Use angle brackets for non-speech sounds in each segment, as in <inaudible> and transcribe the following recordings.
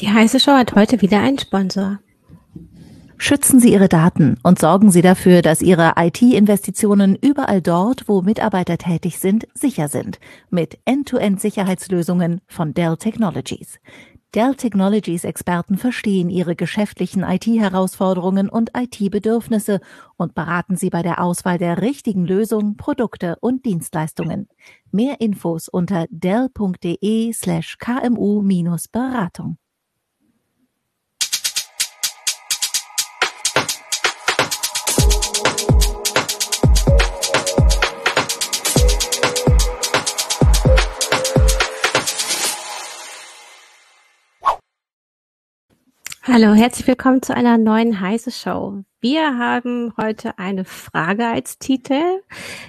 Die heiße Show hat heute wieder einen Sponsor. Schützen Sie Ihre Daten und sorgen Sie dafür, dass Ihre IT-Investitionen überall dort, wo Mitarbeiter tätig sind, sicher sind. Mit End-to-End-Sicherheitslösungen von Dell Technologies. Dell Technologies Experten verstehen Ihre geschäftlichen IT-Herausforderungen und IT-Bedürfnisse und beraten Sie bei der Auswahl der richtigen Lösung, Produkte und Dienstleistungen. Mehr Infos unter dell.de slash kmu-beratung. Hallo, herzlich willkommen zu einer neuen heiße Show. Wir haben heute eine Frage als Titel,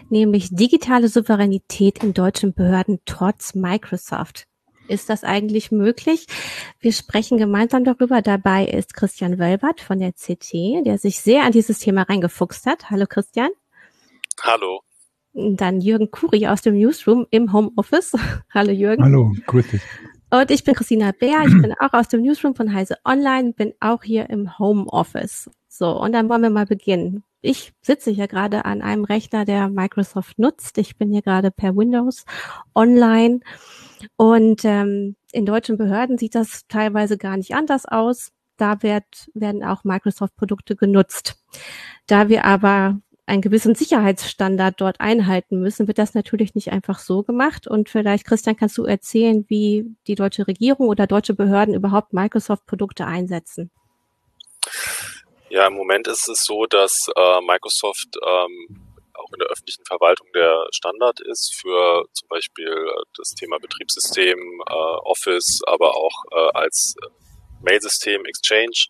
nämlich digitale Souveränität in deutschen Behörden trotz Microsoft. Ist das eigentlich möglich? Wir sprechen gemeinsam darüber. Dabei ist Christian Wölbert von der CT, der sich sehr an dieses Thema reingefuchst hat. Hallo Christian. Hallo. Dann Jürgen Kuri aus dem Newsroom im Homeoffice. <laughs> Hallo Jürgen. Hallo, grüß dich. Und ich bin Christina Bär, ich bin auch aus dem Newsroom von Heise Online, bin auch hier im Homeoffice. So, und dann wollen wir mal beginnen. Ich sitze hier gerade an einem Rechner, der Microsoft nutzt. Ich bin hier gerade per Windows online. Und ähm, in deutschen Behörden sieht das teilweise gar nicht anders aus. Da wird, werden auch Microsoft-Produkte genutzt. Da wir aber einen gewissen Sicherheitsstandard dort einhalten müssen, wird das natürlich nicht einfach so gemacht. Und vielleicht, Christian, kannst du erzählen, wie die deutsche Regierung oder deutsche Behörden überhaupt Microsoft-Produkte einsetzen? Ja, im Moment ist es so, dass äh, Microsoft ähm, auch in der öffentlichen Verwaltung der Standard ist für zum Beispiel äh, das Thema Betriebssystem, äh, Office, aber auch äh, als Mailsystem, Exchange.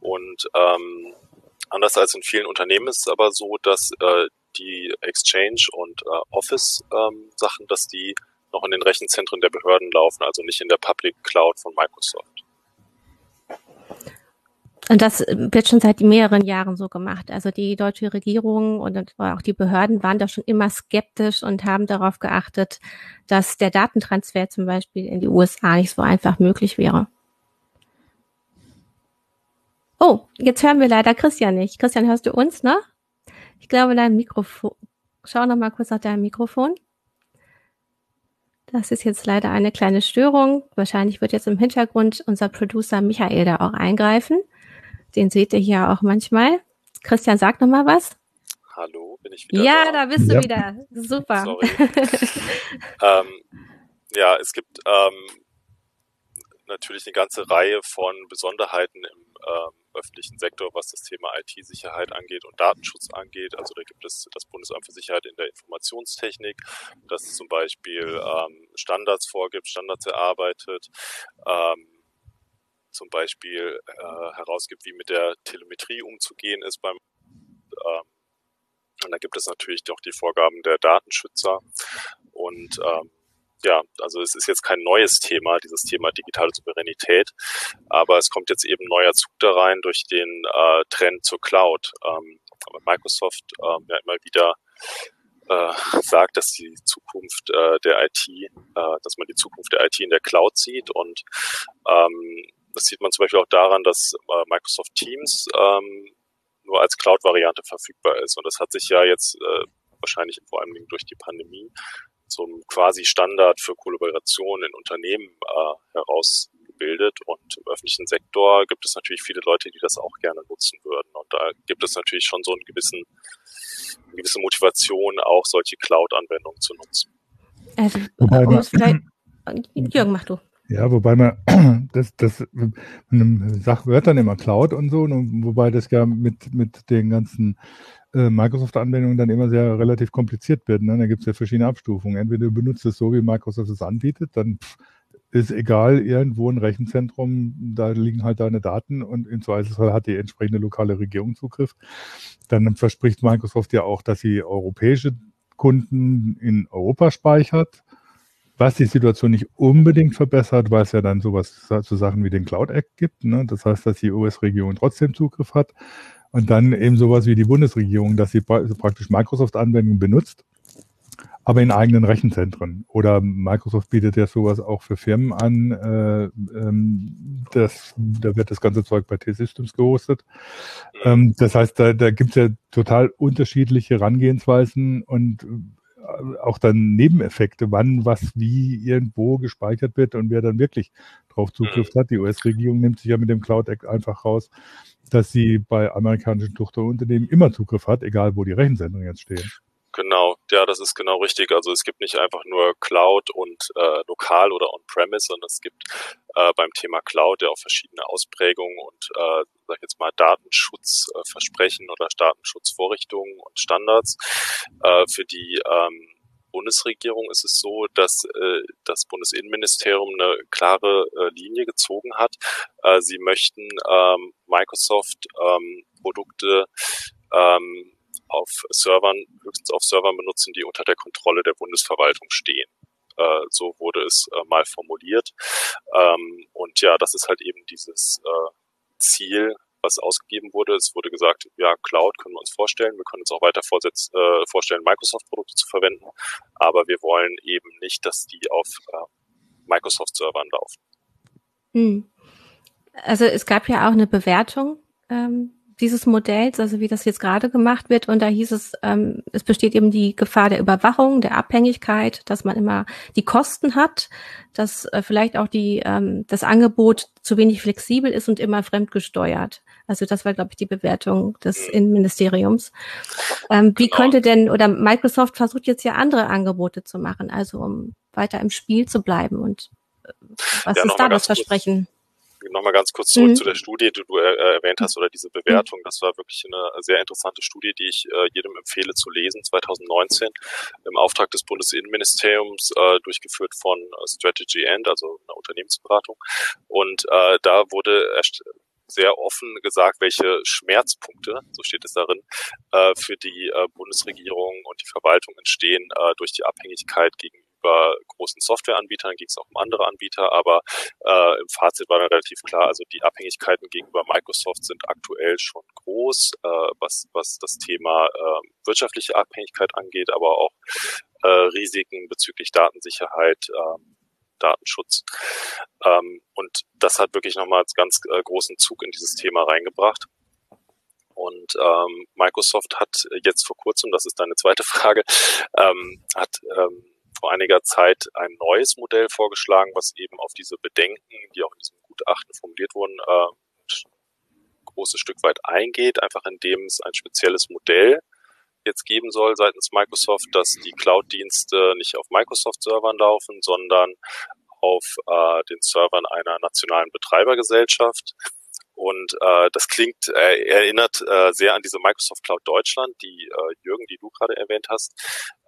Und ähm, Anders als in vielen Unternehmen ist es aber so, dass äh, die Exchange und äh, Office ähm, Sachen, dass die noch in den Rechenzentren der Behörden laufen, also nicht in der Public Cloud von Microsoft. Und das wird schon seit mehreren Jahren so gemacht. Also die deutsche Regierung und auch die Behörden waren da schon immer skeptisch und haben darauf geachtet, dass der Datentransfer zum Beispiel in die USA nicht so einfach möglich wäre. Oh, jetzt hören wir leider Christian nicht. Christian, hörst du uns noch? Ich glaube, dein Mikrofon. Schau noch mal kurz nach deinem Mikrofon. Das ist jetzt leider eine kleine Störung. Wahrscheinlich wird jetzt im Hintergrund unser Producer Michael da auch eingreifen. Den seht ihr hier auch manchmal. Christian, sag noch mal was. Hallo, bin ich wieder ja, da? da bist du wieder. Super. Sorry. <laughs> ähm, ja, es gibt ähm, natürlich eine ganze Reihe von Besonderheiten im ähm, öffentlichen Sektor, was das Thema IT-Sicherheit angeht und Datenschutz angeht. Also da gibt es das Bundesamt für Sicherheit in der Informationstechnik, das zum Beispiel ähm, Standards vorgibt, Standards erarbeitet, ähm, zum Beispiel äh, herausgibt, wie mit der Telemetrie umzugehen ist beim ähm, und da gibt es natürlich doch die Vorgaben der Datenschützer und ähm, ja, also es ist jetzt kein neues Thema, dieses Thema digitale Souveränität, aber es kommt jetzt eben neuer Zug da rein durch den äh, Trend zur Cloud. Ähm, Microsoft ähm, ja immer wieder äh, sagt, dass die Zukunft äh, der IT, äh, dass man die Zukunft der IT in der Cloud sieht und ähm, das sieht man zum Beispiel auch daran, dass äh, Microsoft Teams ähm, nur als Cloud-Variante verfügbar ist und das hat sich ja jetzt äh, wahrscheinlich vor allem durch die Pandemie zum quasi Standard für Kollaboration in Unternehmen äh, herausgebildet. Und im öffentlichen Sektor gibt es natürlich viele Leute, die das auch gerne nutzen würden. Und da gibt es natürlich schon so einen gewissen, eine gewisse Motivation, auch solche Cloud-Anwendungen zu nutzen. Also, Jürgen, mach du. Ja, wobei man <clears throat> das, das man sagt immer Cloud und so, und wobei das ja mit, mit den ganzen äh, Microsoft-Anwendungen dann immer sehr relativ kompliziert wird. Ne? Da gibt es ja verschiedene Abstufungen. Entweder du benutzt es so, wie Microsoft es anbietet, dann pff, ist egal, irgendwo ein Rechenzentrum, da liegen halt deine Daten und im Zweifelsfall hat die entsprechende lokale Regierung Zugriff. Dann verspricht Microsoft ja auch, dass sie europäische Kunden in Europa speichert, was die Situation nicht unbedingt verbessert, weil es ja dann sowas zu Sachen wie den Cloud Act gibt. Ne? Das heißt, dass die US-Regierung trotzdem Zugriff hat. Und dann eben sowas wie die Bundesregierung, dass sie praktisch Microsoft-Anwendungen benutzt, aber in eigenen Rechenzentren. Oder Microsoft bietet ja sowas auch für Firmen an. Äh, ähm, das, da wird das ganze Zeug bei T-Systems gehostet. Ähm, das heißt, da, da gibt es ja total unterschiedliche Herangehensweisen und auch dann Nebeneffekte, wann was wie irgendwo gespeichert wird und wer dann wirklich drauf Zugriff mhm. hat. Die US-Regierung nimmt sich ja mit dem Cloud Act einfach raus, dass sie bei amerikanischen Tochterunternehmen immer Zugriff hat, egal wo die Rechenzentren jetzt stehen. Genau, ja, das ist genau richtig. Also es gibt nicht einfach nur Cloud und äh, lokal oder on-premise, sondern es gibt äh, beim Thema Cloud ja auch verschiedene Ausprägungen und äh, sag ich jetzt mal Datenschutzversprechen oder Datenschutzvorrichtungen und Standards. Äh, für die ähm, Bundesregierung ist es so, dass äh, das Bundesinnenministerium eine klare äh, Linie gezogen hat. Äh, sie möchten ähm, Microsoft ähm, Produkte ähm, auf Servern, höchstens auf Servern benutzen, die unter der Kontrolle der Bundesverwaltung stehen. Äh, so wurde es äh, mal formuliert. Ähm, und ja, das ist halt eben dieses äh, Ziel, was ausgegeben wurde. Es wurde gesagt, ja, Cloud können wir uns vorstellen. Wir können uns auch weiter äh, vorstellen, Microsoft-Produkte zu verwenden. Aber wir wollen eben nicht, dass die auf äh, Microsoft-Servern laufen. Hm. Also es gab ja auch eine Bewertung ähm, dieses Modells, also wie das jetzt gerade gemacht wird. Und da hieß es, ähm, es besteht eben die Gefahr der Überwachung, der Abhängigkeit, dass man immer die Kosten hat, dass äh, vielleicht auch die, ähm, das Angebot zu wenig flexibel ist und immer fremdgesteuert. Also das war, glaube ich, die Bewertung des Innenministeriums. Ähm, wie genau. könnte denn, oder Microsoft versucht jetzt ja andere Angebote zu machen, also um weiter im Spiel zu bleiben. Und äh, was ja, ist da das Versprechen? Nochmal ganz kurz zurück mhm. zu der Studie, die du äh, erwähnt hast, oder diese Bewertung. Das war wirklich eine sehr interessante Studie, die ich äh, jedem empfehle zu lesen, 2019 im Auftrag des Bundesinnenministeriums, äh, durchgeführt von äh, Strategy End, also einer Unternehmensberatung. Und äh, da wurde sehr offen gesagt, welche Schmerzpunkte, so steht es darin, äh, für die äh, Bundesregierung und die Verwaltung entstehen äh, durch die Abhängigkeit gegenüber gegenüber großen Softwareanbietern, ging es auch um andere Anbieter, aber äh, im Fazit war dann relativ klar, also die Abhängigkeiten gegenüber Microsoft sind aktuell schon groß, äh, was, was das Thema äh, wirtschaftliche Abhängigkeit angeht, aber auch äh, Risiken bezüglich Datensicherheit, äh, Datenschutz. Ähm, und das hat wirklich nochmal ganz äh, großen Zug in dieses Thema reingebracht. Und ähm, Microsoft hat jetzt vor kurzem, das ist deine zweite <laughs> Frage, ähm, hat ähm, vor einiger Zeit ein neues Modell vorgeschlagen, was eben auf diese Bedenken, die auch in diesem Gutachten formuliert wurden, äh, ein großes Stück weit eingeht, einfach indem es ein spezielles Modell jetzt geben soll seitens Microsoft, dass die Cloud-Dienste nicht auf Microsoft-Servern laufen, sondern auf äh, den Servern einer nationalen Betreibergesellschaft. Und äh, das klingt, äh, erinnert äh, sehr an diese Microsoft Cloud Deutschland, die äh, Jürgen, die du gerade erwähnt hast,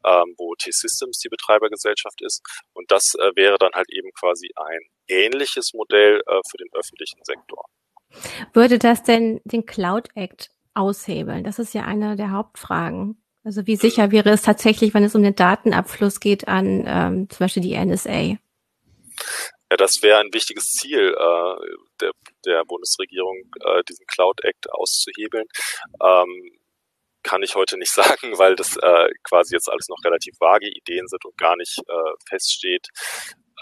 ähm, wo T-Systems die Betreibergesellschaft ist. Und das äh, wäre dann halt eben quasi ein ähnliches Modell äh, für den öffentlichen Sektor. Würde das denn den Cloud Act aushebeln? Das ist ja eine der Hauptfragen. Also wie sicher wäre es tatsächlich, wenn es um den Datenabfluss geht an ähm, zum Beispiel die NSA? Ja, das wäre ein wichtiges Ziel äh, der, der Bundesregierung, äh, diesen Cloud Act auszuhebeln. Ähm, kann ich heute nicht <laughs> sagen, weil das äh, quasi jetzt alles noch relativ vage Ideen sind und gar nicht äh, feststeht,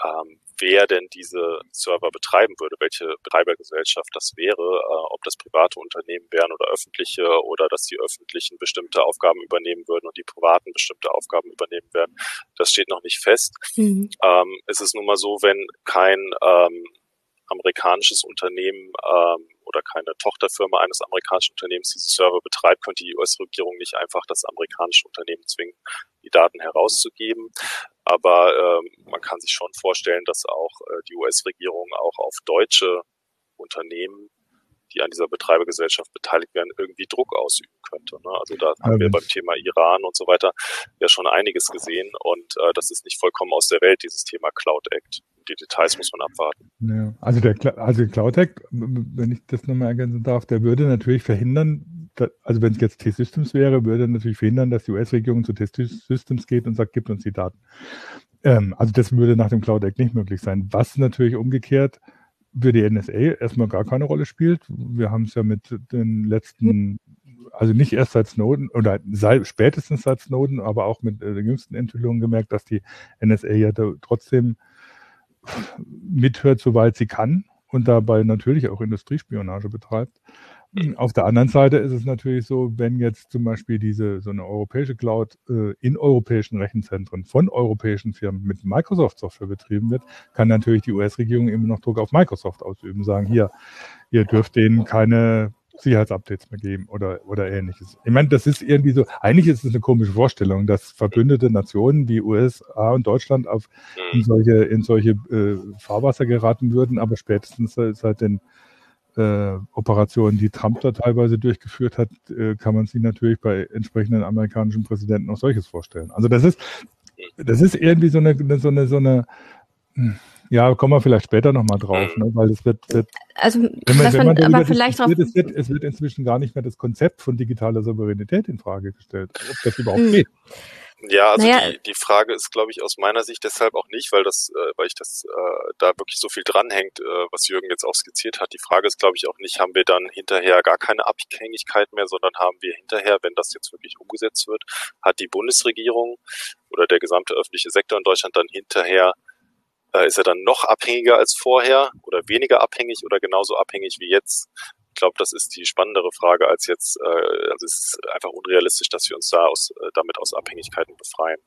ähm, wer denn diese Server betreiben würde, welche Betreibergesellschaft das wäre, äh, ob das private Unternehmen wären oder öffentliche oder dass die öffentlichen bestimmte Aufgaben übernehmen würden und die privaten bestimmte Aufgaben übernehmen werden. Das steht noch nicht fest. Mhm. Ähm, es ist nun mal so, wenn kein ähm, amerikanisches Unternehmen ähm, oder keine Tochterfirma eines amerikanischen Unternehmens diese Server betreibt, könnte die US-Regierung nicht einfach das amerikanische Unternehmen zwingen, die Daten herauszugeben. Aber ähm, man kann sich schon vorstellen, dass auch äh, die US-Regierung auch auf deutsche Unternehmen, die an dieser Betreibergesellschaft beteiligt werden, irgendwie Druck ausüben könnte. Ne? Also da haben wir beim Thema Iran und so weiter ja schon einiges gesehen und äh, das ist nicht vollkommen aus der Welt, dieses Thema Cloud Act die Details muss man abwarten. Ja, also der also Cloud Act, wenn ich das nochmal ergänzen darf, der würde natürlich verhindern, also wenn es jetzt T-Systems wäre, würde natürlich verhindern, dass die US-Regierung zu T-Systems geht und sagt, gibt uns die Daten. Ähm, also das würde nach dem Cloud Act nicht möglich sein. Was natürlich umgekehrt für die NSA erstmal gar keine Rolle spielt. Wir haben es ja mit den letzten also nicht erst seit Snowden oder seit, spätestens seit Snowden, aber auch mit äh, den jüngsten Enthüllungen gemerkt, dass die NSA ja trotzdem mithört, soweit sie kann und dabei natürlich auch Industriespionage betreibt. Auf der anderen Seite ist es natürlich so, wenn jetzt zum Beispiel diese so eine europäische Cloud äh, in europäischen Rechenzentren von europäischen Firmen mit Microsoft-Software betrieben wird, kann natürlich die US-Regierung immer noch Druck auf Microsoft ausüben, sagen hier, ihr dürft denen keine Sicherheitsupdates mehr geben oder, oder ähnliches. Ich meine, das ist irgendwie so, eigentlich ist es eine komische Vorstellung, dass verbündete Nationen wie USA und Deutschland auf in solche, in solche äh, Fahrwasser geraten würden, aber spätestens seit den äh, Operationen, die Trump da teilweise durchgeführt hat, äh, kann man sich natürlich bei entsprechenden amerikanischen Präsidenten auch solches vorstellen. Also das ist, das ist irgendwie so eine, so eine, so eine, hm, ja, kommen wir vielleicht später nochmal drauf, ne? weil es wird, wird also, wenn man, wenn man, aber vielleicht auch es wird, es wird inzwischen gar nicht mehr das Konzept von digitaler Souveränität in Frage gestellt, ob das überhaupt mhm. geht. Ja, also naja. die, die Frage ist, glaube ich, aus meiner Sicht deshalb auch nicht, weil das, äh, weil ich das äh, da wirklich so viel dranhängt, äh, was Jürgen jetzt auch skizziert hat. Die Frage ist, glaube ich, auch nicht, haben wir dann hinterher gar keine Abhängigkeit mehr, sondern haben wir hinterher, wenn das jetzt wirklich umgesetzt wird, hat die Bundesregierung oder der gesamte öffentliche Sektor in Deutschland dann hinterher äh, ist er dann noch abhängiger als vorher oder weniger abhängig oder genauso abhängig wie jetzt? glaube, das ist die spannendere Frage als jetzt, äh, also es ist einfach unrealistisch, dass wir uns da aus, äh, damit aus Abhängigkeiten befreien.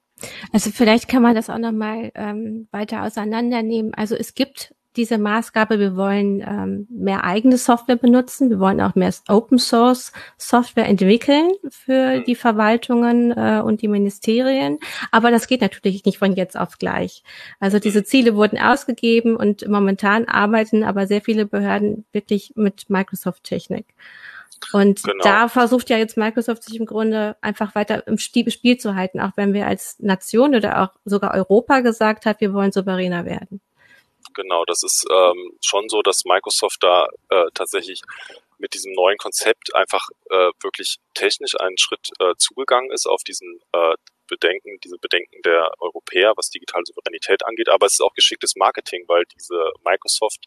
Also vielleicht kann man das auch nochmal ähm, weiter auseinandernehmen. Also es gibt diese Maßgabe, wir wollen ähm, mehr eigene Software benutzen, wir wollen auch mehr Open Source Software entwickeln für mhm. die Verwaltungen äh, und die Ministerien. Aber das geht natürlich nicht von jetzt auf gleich. Also diese Ziele wurden ausgegeben und momentan arbeiten aber sehr viele Behörden wirklich mit Microsoft-Technik. Und genau. da versucht ja jetzt Microsoft sich im Grunde einfach weiter im Spiel zu halten, auch wenn wir als Nation oder auch sogar Europa gesagt hat, wir wollen souveräner werden. Genau, das ist ähm, schon so, dass Microsoft da äh, tatsächlich mit diesem neuen Konzept einfach äh, wirklich technisch einen Schritt äh, zugegangen ist auf diesen äh, Bedenken, diese Bedenken der Europäer, was digitale Souveränität angeht. Aber es ist auch geschicktes Marketing, weil diese Microsoft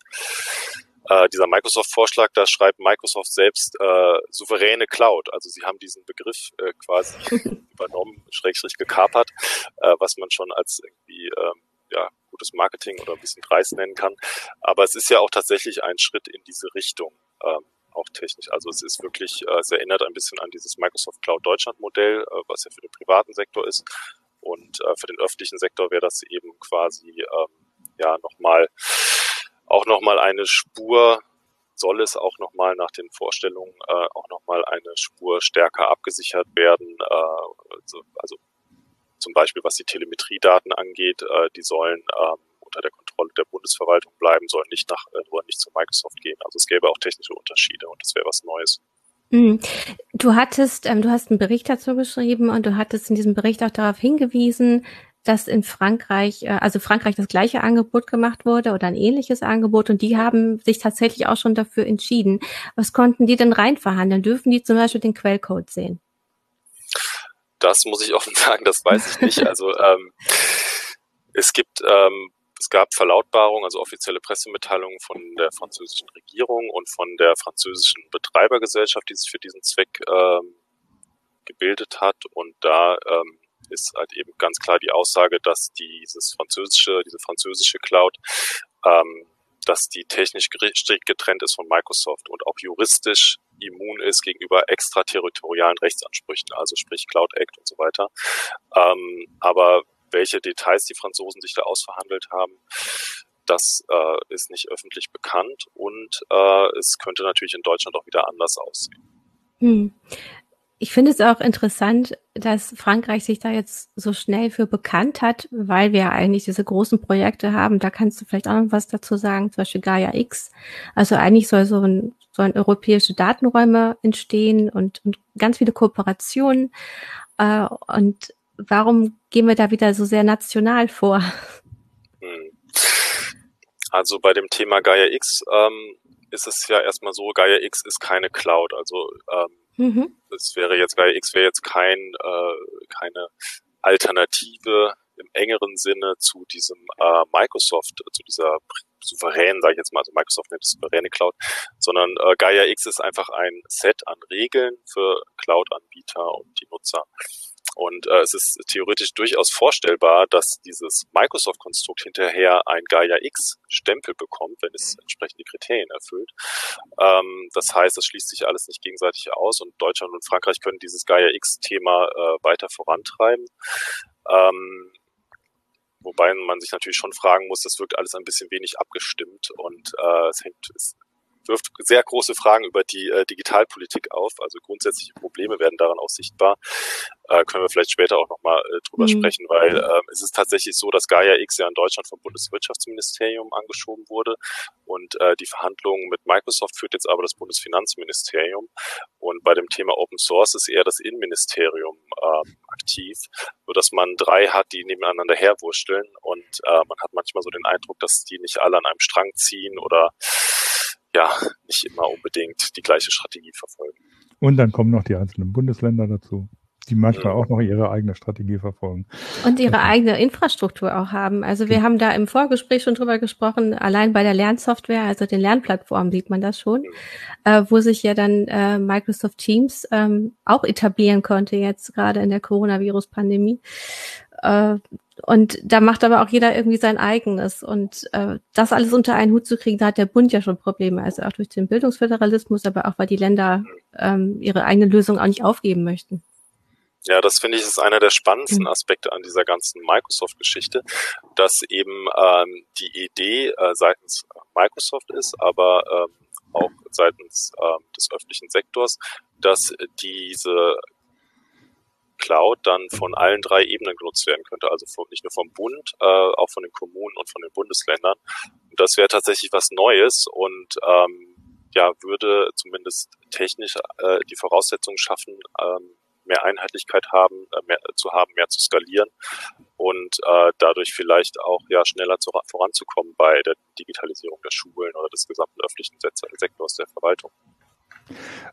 äh, dieser Microsoft-Vorschlag, da schreibt Microsoft selbst äh, souveräne Cloud. Also sie haben diesen Begriff äh, quasi <laughs> übernommen, schrägstrich gekapert, äh, was man schon als irgendwie ähm, ja, gutes Marketing oder ein bisschen dreist nennen kann. Aber es ist ja auch tatsächlich ein Schritt in diese Richtung. Ähm, auch technisch. Also es ist wirklich, äh, es erinnert ein bisschen an dieses Microsoft Cloud Deutschland Modell, äh, was ja für den privaten Sektor ist. Und äh, für den öffentlichen Sektor wäre das eben quasi ähm, ja nochmal auch nochmal eine Spur, soll es auch nochmal nach den Vorstellungen äh, auch nochmal eine Spur stärker abgesichert werden. Äh, also, also zum Beispiel was die Telemetriedaten angeht, äh, die sollen ähm, unter der Kontrolle der Bundesverwaltung bleiben, sollen nicht nach äh, nur nicht zu Microsoft gehen. Also es gäbe auch technische Unterschiede und das wäre was Neues. Mhm. Du hattest, ähm, du hast einen Bericht dazu geschrieben und du hattest in diesem Bericht auch darauf hingewiesen, dass in Frankreich, äh, also Frankreich das gleiche Angebot gemacht wurde oder ein ähnliches Angebot und die haben sich tatsächlich auch schon dafür entschieden. Was konnten die denn reinverhandeln? Dürfen die zum Beispiel den Quellcode sehen? Das muss ich offen <laughs> sagen, das weiß ich nicht. Also ähm, es gibt, ähm, es gab Verlautbarungen, also offizielle Pressemitteilungen von der französischen Regierung und von der französischen Betreibergesellschaft, die sich für diesen Zweck ähm, gebildet hat. Und da ähm, ist halt eben ganz klar die Aussage, dass dieses französische, diese französische Cloud ähm, dass die technisch strikt getrennt ist von Microsoft und auch juristisch immun ist gegenüber extraterritorialen Rechtsansprüchen, also sprich Cloud Act und so weiter. Ähm, aber welche Details die Franzosen sich da ausverhandelt haben, das äh, ist nicht öffentlich bekannt und äh, es könnte natürlich in Deutschland auch wieder anders aussehen. Hm. Ich finde es auch interessant, dass Frankreich sich da jetzt so schnell für bekannt hat, weil wir eigentlich diese großen Projekte haben. Da kannst du vielleicht auch noch was dazu sagen, zum Beispiel Gaia X. Also eigentlich soll so ein, sollen europäische Datenräume entstehen und, und ganz viele Kooperationen. Äh, und warum gehen wir da wieder so sehr national vor? Hm. Also bei dem Thema Gaia X ähm, ist es ja erstmal so, Gaia X ist keine Cloud. Also ähm, Mhm. Das wäre jetzt, weil X wäre jetzt kein, äh, keine Alternative im engeren Sinne zu diesem äh, Microsoft, zu dieser souveränen, sage ich jetzt mal, also Microsoft nennt es souveräne Cloud, sondern äh, Gaia X ist einfach ein Set an Regeln für Cloud-Anbieter und die Nutzer. Und äh, es ist theoretisch durchaus vorstellbar, dass dieses Microsoft-Konstrukt hinterher ein Gaia X-Stempel bekommt, wenn es entsprechende Kriterien erfüllt. Ähm, das heißt, es schließt sich alles nicht gegenseitig aus und Deutschland und Frankreich können dieses Gaia X-Thema äh, weiter vorantreiben. Ähm, wobei man sich natürlich schon fragen muss, das wirkt alles ein bisschen wenig abgestimmt und äh, es hängt, es wirft sehr große Fragen über die äh, Digitalpolitik auf. Also grundsätzliche Probleme werden daran auch sichtbar. Äh, können wir vielleicht später auch nochmal äh, drüber mhm. sprechen, weil äh, es ist tatsächlich so, dass Gaia X ja in Deutschland vom Bundeswirtschaftsministerium angeschoben wurde und äh, die Verhandlungen mit Microsoft führt jetzt aber das Bundesfinanzministerium und bei dem Thema Open Source ist eher das Innenministerium äh, aktiv, nur dass man drei hat, die nebeneinander herwursteln und äh, man hat manchmal so den Eindruck, dass die nicht alle an einem Strang ziehen oder ja nicht immer unbedingt die gleiche Strategie verfolgen. Und dann kommen noch die einzelnen Bundesländer dazu, die manchmal ja. auch noch ihre eigene Strategie verfolgen. Und ihre okay. eigene Infrastruktur auch haben. Also wir ja. haben da im Vorgespräch schon drüber gesprochen, allein bei der Lernsoftware, also den Lernplattformen sieht man das schon, äh, wo sich ja dann äh, Microsoft Teams ähm, auch etablieren konnte jetzt gerade in der Coronavirus-Pandemie. Äh, und da macht aber auch jeder irgendwie sein eigenes. Und äh, das alles unter einen Hut zu kriegen, da hat der Bund ja schon Probleme. Also auch durch den Bildungsföderalismus, aber auch weil die Länder ähm, ihre eigene Lösung auch nicht aufgeben möchten. Ja, das finde ich ist einer der spannendsten mhm. Aspekte an dieser ganzen Microsoft-Geschichte, dass eben ähm, die Idee äh, seitens Microsoft ist, aber ähm, auch seitens ähm, des öffentlichen Sektors, dass diese Cloud dann von allen drei Ebenen genutzt werden könnte. Also von, nicht nur vom Bund, äh, auch von den Kommunen und von den Bundesländern. Und das wäre tatsächlich was Neues und ähm, ja, würde zumindest technisch äh, die Voraussetzungen schaffen, ähm, mehr Einheitlichkeit haben, äh, mehr zu haben, mehr zu skalieren und äh, dadurch vielleicht auch ja schneller zu, voranzukommen bei der Digitalisierung der Schulen oder des gesamten öffentlichen Sektors der Verwaltung.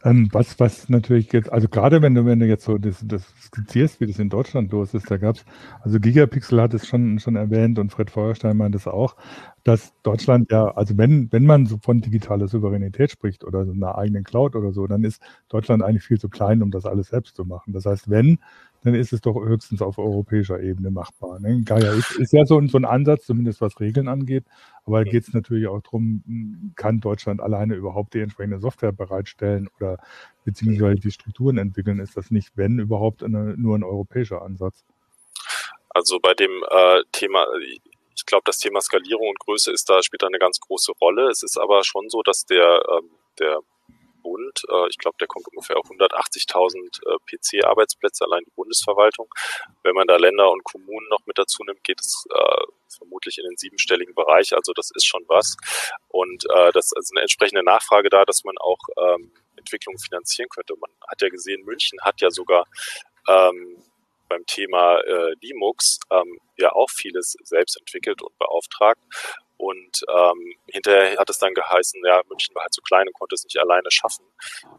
Ähm, was, was natürlich jetzt, also gerade wenn du, wenn du jetzt so das, das skizzierst, wie das in Deutschland los ist, da gab's, also Gigapixel hat es schon, schon erwähnt und Fred Feuerstein meint es auch, dass Deutschland ja, also wenn, wenn man so von digitaler Souveränität spricht oder so einer eigenen Cloud oder so, dann ist Deutschland eigentlich viel zu klein, um das alles selbst zu machen. Das heißt, wenn, dann ist es doch höchstens auf europäischer Ebene machbar. Ne? Gaia ist, ist ja so ein, so ein Ansatz, zumindest was Regeln angeht, aber da geht es natürlich auch darum, kann Deutschland alleine überhaupt die entsprechende Software bereitstellen oder beziehungsweise die Strukturen entwickeln? Ist das nicht, wenn überhaupt, eine, nur ein europäischer Ansatz? Also bei dem äh, Thema, ich glaube, das Thema Skalierung und Größe ist da, spielt da eine ganz große Rolle. Es ist aber schon so, dass der, ähm, der Bund. Äh, ich glaube, der kommt ungefähr auf 180.000 äh, PC-Arbeitsplätze, allein die Bundesverwaltung. Wenn man da Länder und Kommunen noch mit dazu nimmt, geht es äh, vermutlich in den siebenstelligen Bereich. Also das ist schon was. Und das ist eine entsprechende Nachfrage da, dass man auch ähm, Entwicklungen finanzieren könnte. Man hat ja gesehen, München hat ja sogar ähm, beim Thema äh, Linux ähm, ja auch vieles selbst entwickelt und beauftragt. Und ähm, hinterher hat es dann geheißen, ja, München war halt zu klein und konnte es nicht alleine schaffen.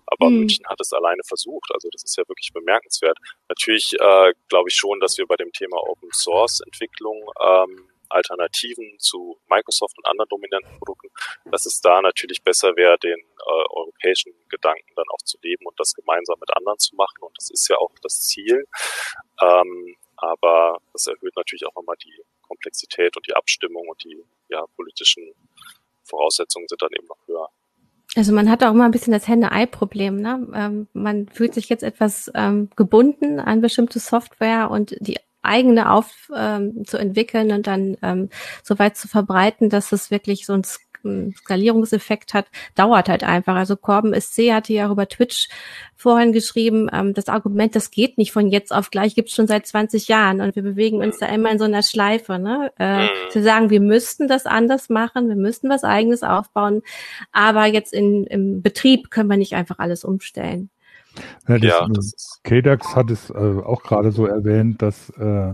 Aber mhm. München hat es alleine versucht. Also das ist ja wirklich bemerkenswert. Natürlich äh, glaube ich schon, dass wir bei dem Thema Open Source Entwicklung ähm, Alternativen zu Microsoft und anderen dominanten Produkten, dass es da natürlich besser wäre, den äh, europäischen Gedanken dann auch zu leben und das gemeinsam mit anderen zu machen. Und das ist ja auch das Ziel. Ähm, aber das erhöht natürlich auch nochmal die Komplexität und die Abstimmung und die ja, politischen Voraussetzungen sind dann eben noch höher. Also man hat auch immer ein bisschen das Henne-Ei-Problem. Ne? Ähm, man fühlt sich jetzt etwas ähm, gebunden an bestimmte Software und die eigene auf ähm, zu entwickeln und dann ähm, so weit zu verbreiten, dass es wirklich so ein Skalierungseffekt hat, dauert halt einfach. Also Corben SC hatte ja auch über Twitch vorhin geschrieben, ähm, das Argument, das geht nicht von jetzt auf gleich, gibt es schon seit 20 Jahren und wir bewegen uns da immer in so einer Schleife. Ne? Äh, zu mhm. sagen, wir müssten das anders machen, wir müssten was eigenes aufbauen, aber jetzt in, im Betrieb können wir nicht einfach alles umstellen. Ja, das, ja, das KDAX hat es äh, auch gerade so erwähnt, dass äh,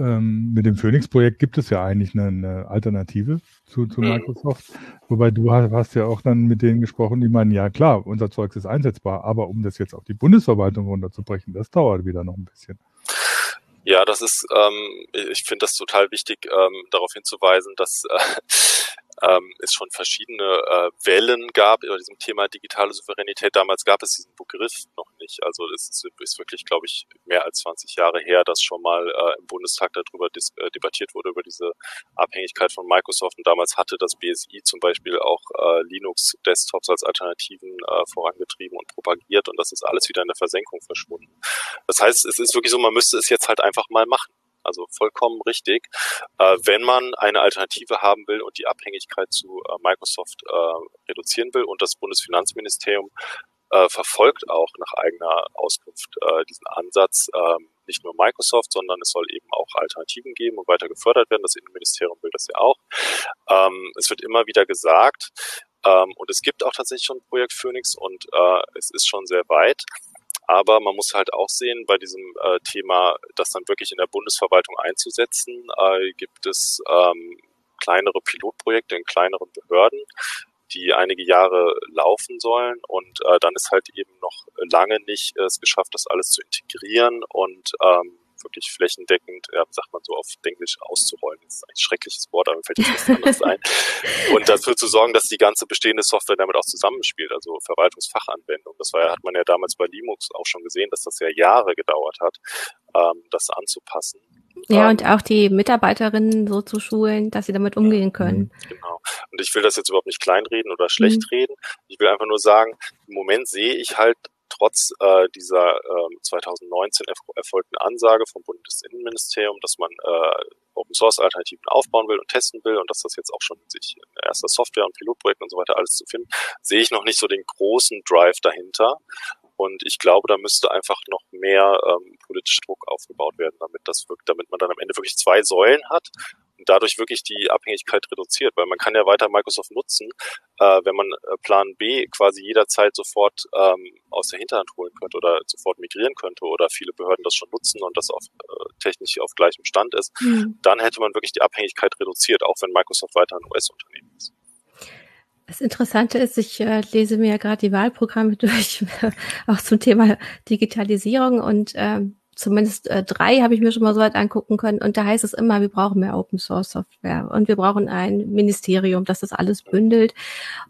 ähm, mit dem Phoenix-Projekt gibt es ja eigentlich eine, eine Alternative zu, zu mhm. Microsoft. Wobei du hast, hast, ja auch dann mit denen gesprochen, die meinen, ja klar, unser Zeugs ist einsetzbar, aber um das jetzt auf die Bundesverwaltung runterzubrechen, das dauert wieder noch ein bisschen. Ja, das ist, ähm, ich finde das total wichtig, ähm, darauf hinzuweisen, dass äh, ähm, es schon verschiedene äh, Wellen gab über diesem Thema digitale Souveränität. Damals gab es diesen Begriff noch nicht. Also es ist, ist wirklich, glaube ich, mehr als 20 Jahre her, dass schon mal äh, im Bundestag darüber dis, äh, debattiert wurde, über diese Abhängigkeit von Microsoft. Und damals hatte das BSI zum Beispiel auch äh, Linux-Desktops als Alternativen äh, vorangetrieben und propagiert. Und das ist alles wieder in der Versenkung verschwunden. Das heißt, es ist wirklich so, man müsste es jetzt halt einfach mal machen. Also vollkommen richtig. Äh, wenn man eine Alternative haben will und die Abhängigkeit zu äh, Microsoft äh, reduzieren will und das Bundesfinanzministerium äh, verfolgt auch nach eigener Auskunft äh, diesen Ansatz, äh, nicht nur Microsoft, sondern es soll eben auch Alternativen geben und weiter gefördert werden. Das Innenministerium will das ja auch. Ähm, es wird immer wieder gesagt, ähm, und es gibt auch tatsächlich schon ein Projekt Phoenix und äh, es ist schon sehr weit. Aber man muss halt auch sehen, bei diesem äh, Thema, das dann wirklich in der Bundesverwaltung einzusetzen, äh, gibt es ähm, kleinere Pilotprojekte in kleineren Behörden, die einige Jahre laufen sollen. Und äh, dann ist halt eben noch lange nicht es geschafft, das alles zu integrieren und ähm, wirklich flächendeckend, ja, sagt man so auf Englisch, auszurollen. Das ist ein schreckliches Wort, aber mir fällt jetzt nichts anderes ein. <laughs> Und dafür zu sorgen, dass die ganze bestehende Software damit auch zusammenspielt, also Verwaltungsfachanwendung. Das war hat man ja damals bei Linux auch schon gesehen, dass das ja Jahre gedauert hat, ähm, das anzupassen. Ja, ähm, und auch die Mitarbeiterinnen so zu schulen, dass sie damit umgehen können. Genau. Und ich will das jetzt überhaupt nicht kleinreden oder schlecht mhm. reden. Ich will einfach nur sagen, im Moment sehe ich halt trotz äh, dieser äh, 2019 erf erfolgten Ansage vom Bundesinnenministerium, dass man äh, Open Source Alternativen aufbauen will und testen will und dass das jetzt auch schon sich in erster Software und Pilotprojekten und so weiter alles zu finden, sehe ich noch nicht so den großen Drive dahinter. Und ich glaube, da müsste einfach noch mehr ähm, politischer Druck aufgebaut werden, damit das wirkt, damit man dann am Ende wirklich zwei Säulen hat und dadurch wirklich die Abhängigkeit reduziert, weil man kann ja weiter Microsoft nutzen, äh, wenn man äh, Plan B quasi jederzeit sofort ähm, aus der Hinterhand holen könnte oder sofort migrieren könnte oder viele Behörden das schon nutzen und das auf, äh, technisch auf gleichem Stand ist, mhm. dann hätte man wirklich die Abhängigkeit reduziert, auch wenn Microsoft weiter ein US-Unternehmen ist. Das Interessante ist, ich äh, lese mir ja gerade die Wahlprogramme <laughs> durch, auch zum Thema Digitalisierung und ähm, zumindest äh, drei habe ich mir schon mal so weit angucken können. Und da heißt es immer, wir brauchen mehr Open Source Software und wir brauchen ein Ministerium, das das alles bündelt.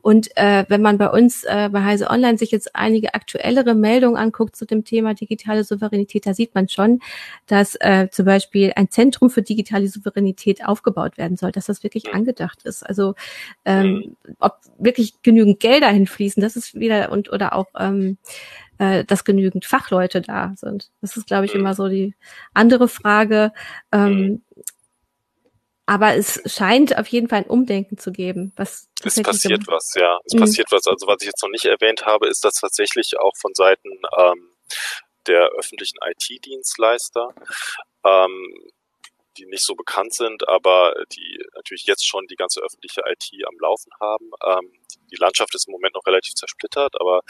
Und äh, wenn man bei uns äh, bei Heise Online sich jetzt einige aktuellere Meldungen anguckt zu dem Thema digitale Souveränität, da sieht man schon, dass äh, zum Beispiel ein Zentrum für digitale Souveränität aufgebaut werden soll, dass das wirklich angedacht ist. Also ähm, ob wirklich genügend Gelder hinfließen, das ist wieder und oder auch ähm, äh, dass genügend Fachleute da sind. Das ist, glaube ich, immer so die andere Frage. Ähm, aber es scheint auf jeden Fall ein Umdenken zu geben. Was es passiert was, ja. Es mhm. passiert was. Also was ich jetzt noch nicht erwähnt habe, ist, dass tatsächlich auch von Seiten ähm, der öffentlichen IT-Dienstleister ähm, die nicht so bekannt sind, aber die natürlich jetzt schon die ganze öffentliche IT am Laufen haben. Ähm, die Landschaft ist im Moment noch relativ zersplittert, aber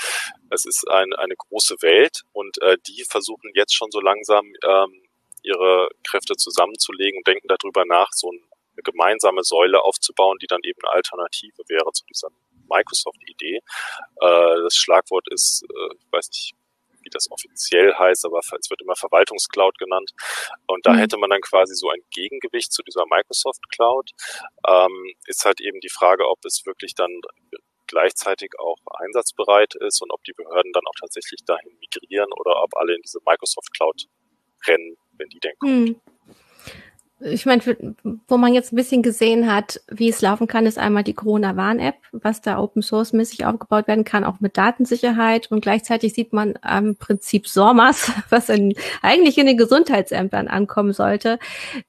es ist ein, eine große Welt und äh, die versuchen jetzt schon so langsam ähm, ihre Kräfte zusammenzulegen und denken darüber nach, so eine gemeinsame Säule aufzubauen, die dann eben eine Alternative wäre zu dieser Microsoft-Idee. Äh, das Schlagwort ist, äh, ich weiß nicht, wie das offiziell heißt, aber es wird immer Verwaltungscloud genannt. Und da mhm. hätte man dann quasi so ein Gegengewicht zu dieser Microsoft Cloud. Ähm, ist halt eben die Frage, ob es wirklich dann gleichzeitig auch einsatzbereit ist und ob die Behörden dann auch tatsächlich dahin migrieren oder ob alle in diese Microsoft Cloud rennen, wenn die denn kommt. Mhm ich meine, wo man jetzt ein bisschen gesehen hat, wie es laufen kann, ist einmal die Corona-Warn-App, was da Open Source-mäßig aufgebaut werden kann, auch mit Datensicherheit. Und gleichzeitig sieht man am Prinzip SORMAS, <laughs> was in, eigentlich in den Gesundheitsämtern ankommen sollte,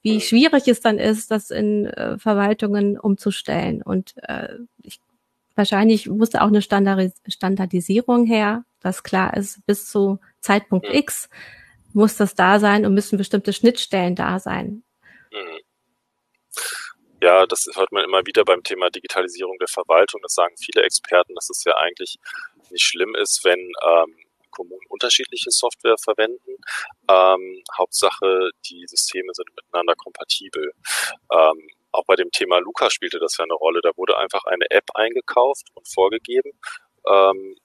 wie schwierig es dann ist, das in äh, Verwaltungen umzustellen. Und äh, ich, wahrscheinlich musste auch eine Standardis Standardisierung her, dass klar ist, bis zu Zeitpunkt X muss das da sein und müssen bestimmte Schnittstellen da sein. Ja, das hört man immer wieder beim Thema Digitalisierung der Verwaltung. Das sagen viele Experten, dass es ja eigentlich nicht schlimm ist, wenn ähm, Kommunen unterschiedliche Software verwenden. Ähm, Hauptsache, die Systeme sind miteinander kompatibel. Ähm, auch bei dem Thema Luca spielte das ja eine Rolle. Da wurde einfach eine App eingekauft und vorgegeben, ähm,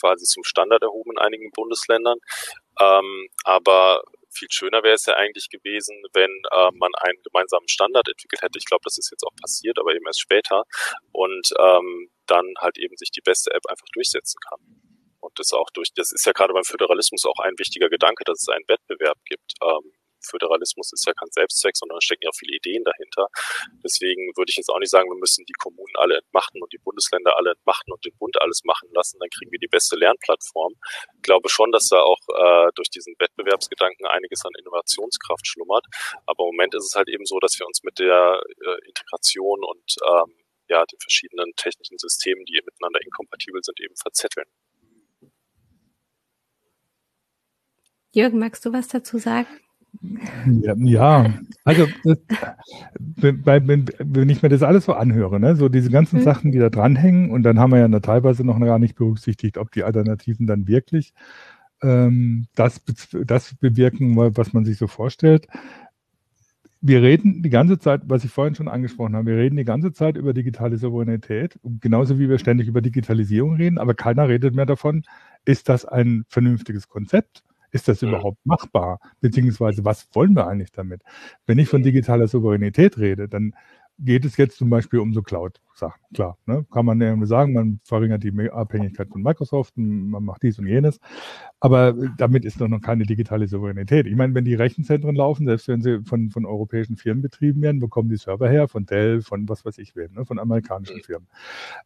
quasi zum Standard erhoben in einigen Bundesländern. Ähm, aber viel schöner wäre es ja eigentlich gewesen, wenn äh, man einen gemeinsamen Standard entwickelt hätte. Ich glaube, das ist jetzt auch passiert, aber eben erst später. Und ähm, dann halt eben sich die beste App einfach durchsetzen kann. Und das auch durch, das ist ja gerade beim Föderalismus auch ein wichtiger Gedanke, dass es einen Wettbewerb gibt. Ähm, Föderalismus ist ja kein Selbstzweck, sondern stecken ja auch viele Ideen dahinter. Deswegen würde ich jetzt auch nicht sagen, wir müssen die Kommunen alle entmachten und die Bundesländer alle entmachten und den Bund alles machen lassen, dann kriegen wir die beste Lernplattform. Ich glaube schon, dass da auch äh, durch diesen Wettbewerbsgedanken einiges an Innovationskraft schlummert. Aber im Moment ist es halt eben so, dass wir uns mit der äh, Integration und ähm, ja, den verschiedenen technischen Systemen, die miteinander inkompatibel sind, eben verzetteln. Jürgen, magst du was dazu sagen? Ja, ja. also das, wenn, wenn ich mir das alles so anhöre, ne, so diese ganzen mhm. Sachen, die da dranhängen, und dann haben wir ja teilweise noch gar nicht berücksichtigt, ob die Alternativen dann wirklich ähm, das, das bewirken, was man sich so vorstellt. Wir reden die ganze Zeit, was ich vorhin schon angesprochen habe, wir reden die ganze Zeit über digitale Souveränität, genauso wie wir ständig über Digitalisierung reden, aber keiner redet mehr davon, ist das ein vernünftiges Konzept? Ist das überhaupt machbar? Beziehungsweise was wollen wir eigentlich damit? Wenn ich von digitaler Souveränität rede, dann geht es jetzt zum Beispiel um so Cloud-Sachen. Klar, ne? kann man irgendwie sagen, man verringert die Abhängigkeit von Microsoft, man macht dies und jenes. Aber damit ist doch noch keine digitale Souveränität. Ich meine, wenn die Rechenzentren laufen, selbst wenn sie von, von europäischen Firmen betrieben werden, bekommen die Server her, von Dell, von was weiß ich wem, ne? von amerikanischen Firmen.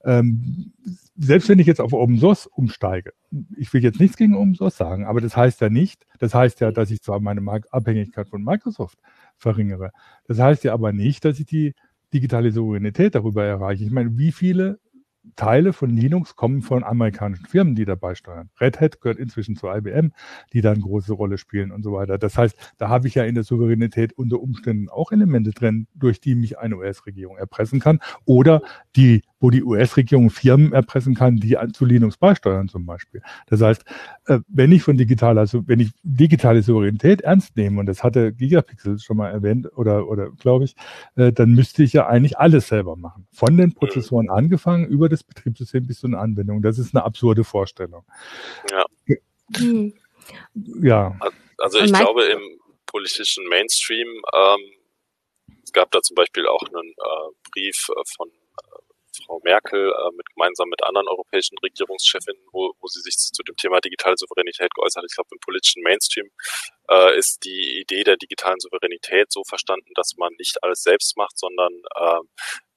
Ähm, selbst wenn ich jetzt auf Open Source umsteige, ich will jetzt nichts gegen Open Source sagen, aber das heißt ja nicht, das heißt ja, dass ich zwar meine Abhängigkeit von Microsoft verringere. Das heißt ja aber nicht, dass ich die digitale Souveränität darüber erreiche. Ich meine, wie viele Teile von Linux kommen von amerikanischen Firmen, die dabei steuern. Red Hat gehört inzwischen zu IBM, die da eine große Rolle spielen und so weiter. Das heißt, da habe ich ja in der Souveränität unter Umständen auch Elemente drin, durch die mich eine US-Regierung erpressen kann oder die, wo die US-Regierung Firmen erpressen kann, die zu Linux beisteuern zum Beispiel. Das heißt, äh, wenn ich von digitaler, also wenn ich digitale Souveränität ernst nehme, und das hatte Gigapixel schon mal erwähnt oder, oder glaube ich, äh, dann müsste ich ja eigentlich alles selber machen. Von den Prozessoren angefangen über das Betriebssystem bis zu einer Anwendung. Das ist eine absurde Vorstellung. Ja. Hm. Ja. Also ich glaube im politischen Mainstream, ähm, es gab da zum Beispiel auch einen äh, Brief äh, von äh, Frau Merkel äh, mit, gemeinsam mit anderen europäischen Regierungschefinnen, wo, wo sie sich zu dem Thema digitale Souveränität geäußert hat. Ich glaube, im politischen Mainstream äh, ist die Idee der digitalen Souveränität so verstanden, dass man nicht alles selbst macht, sondern äh,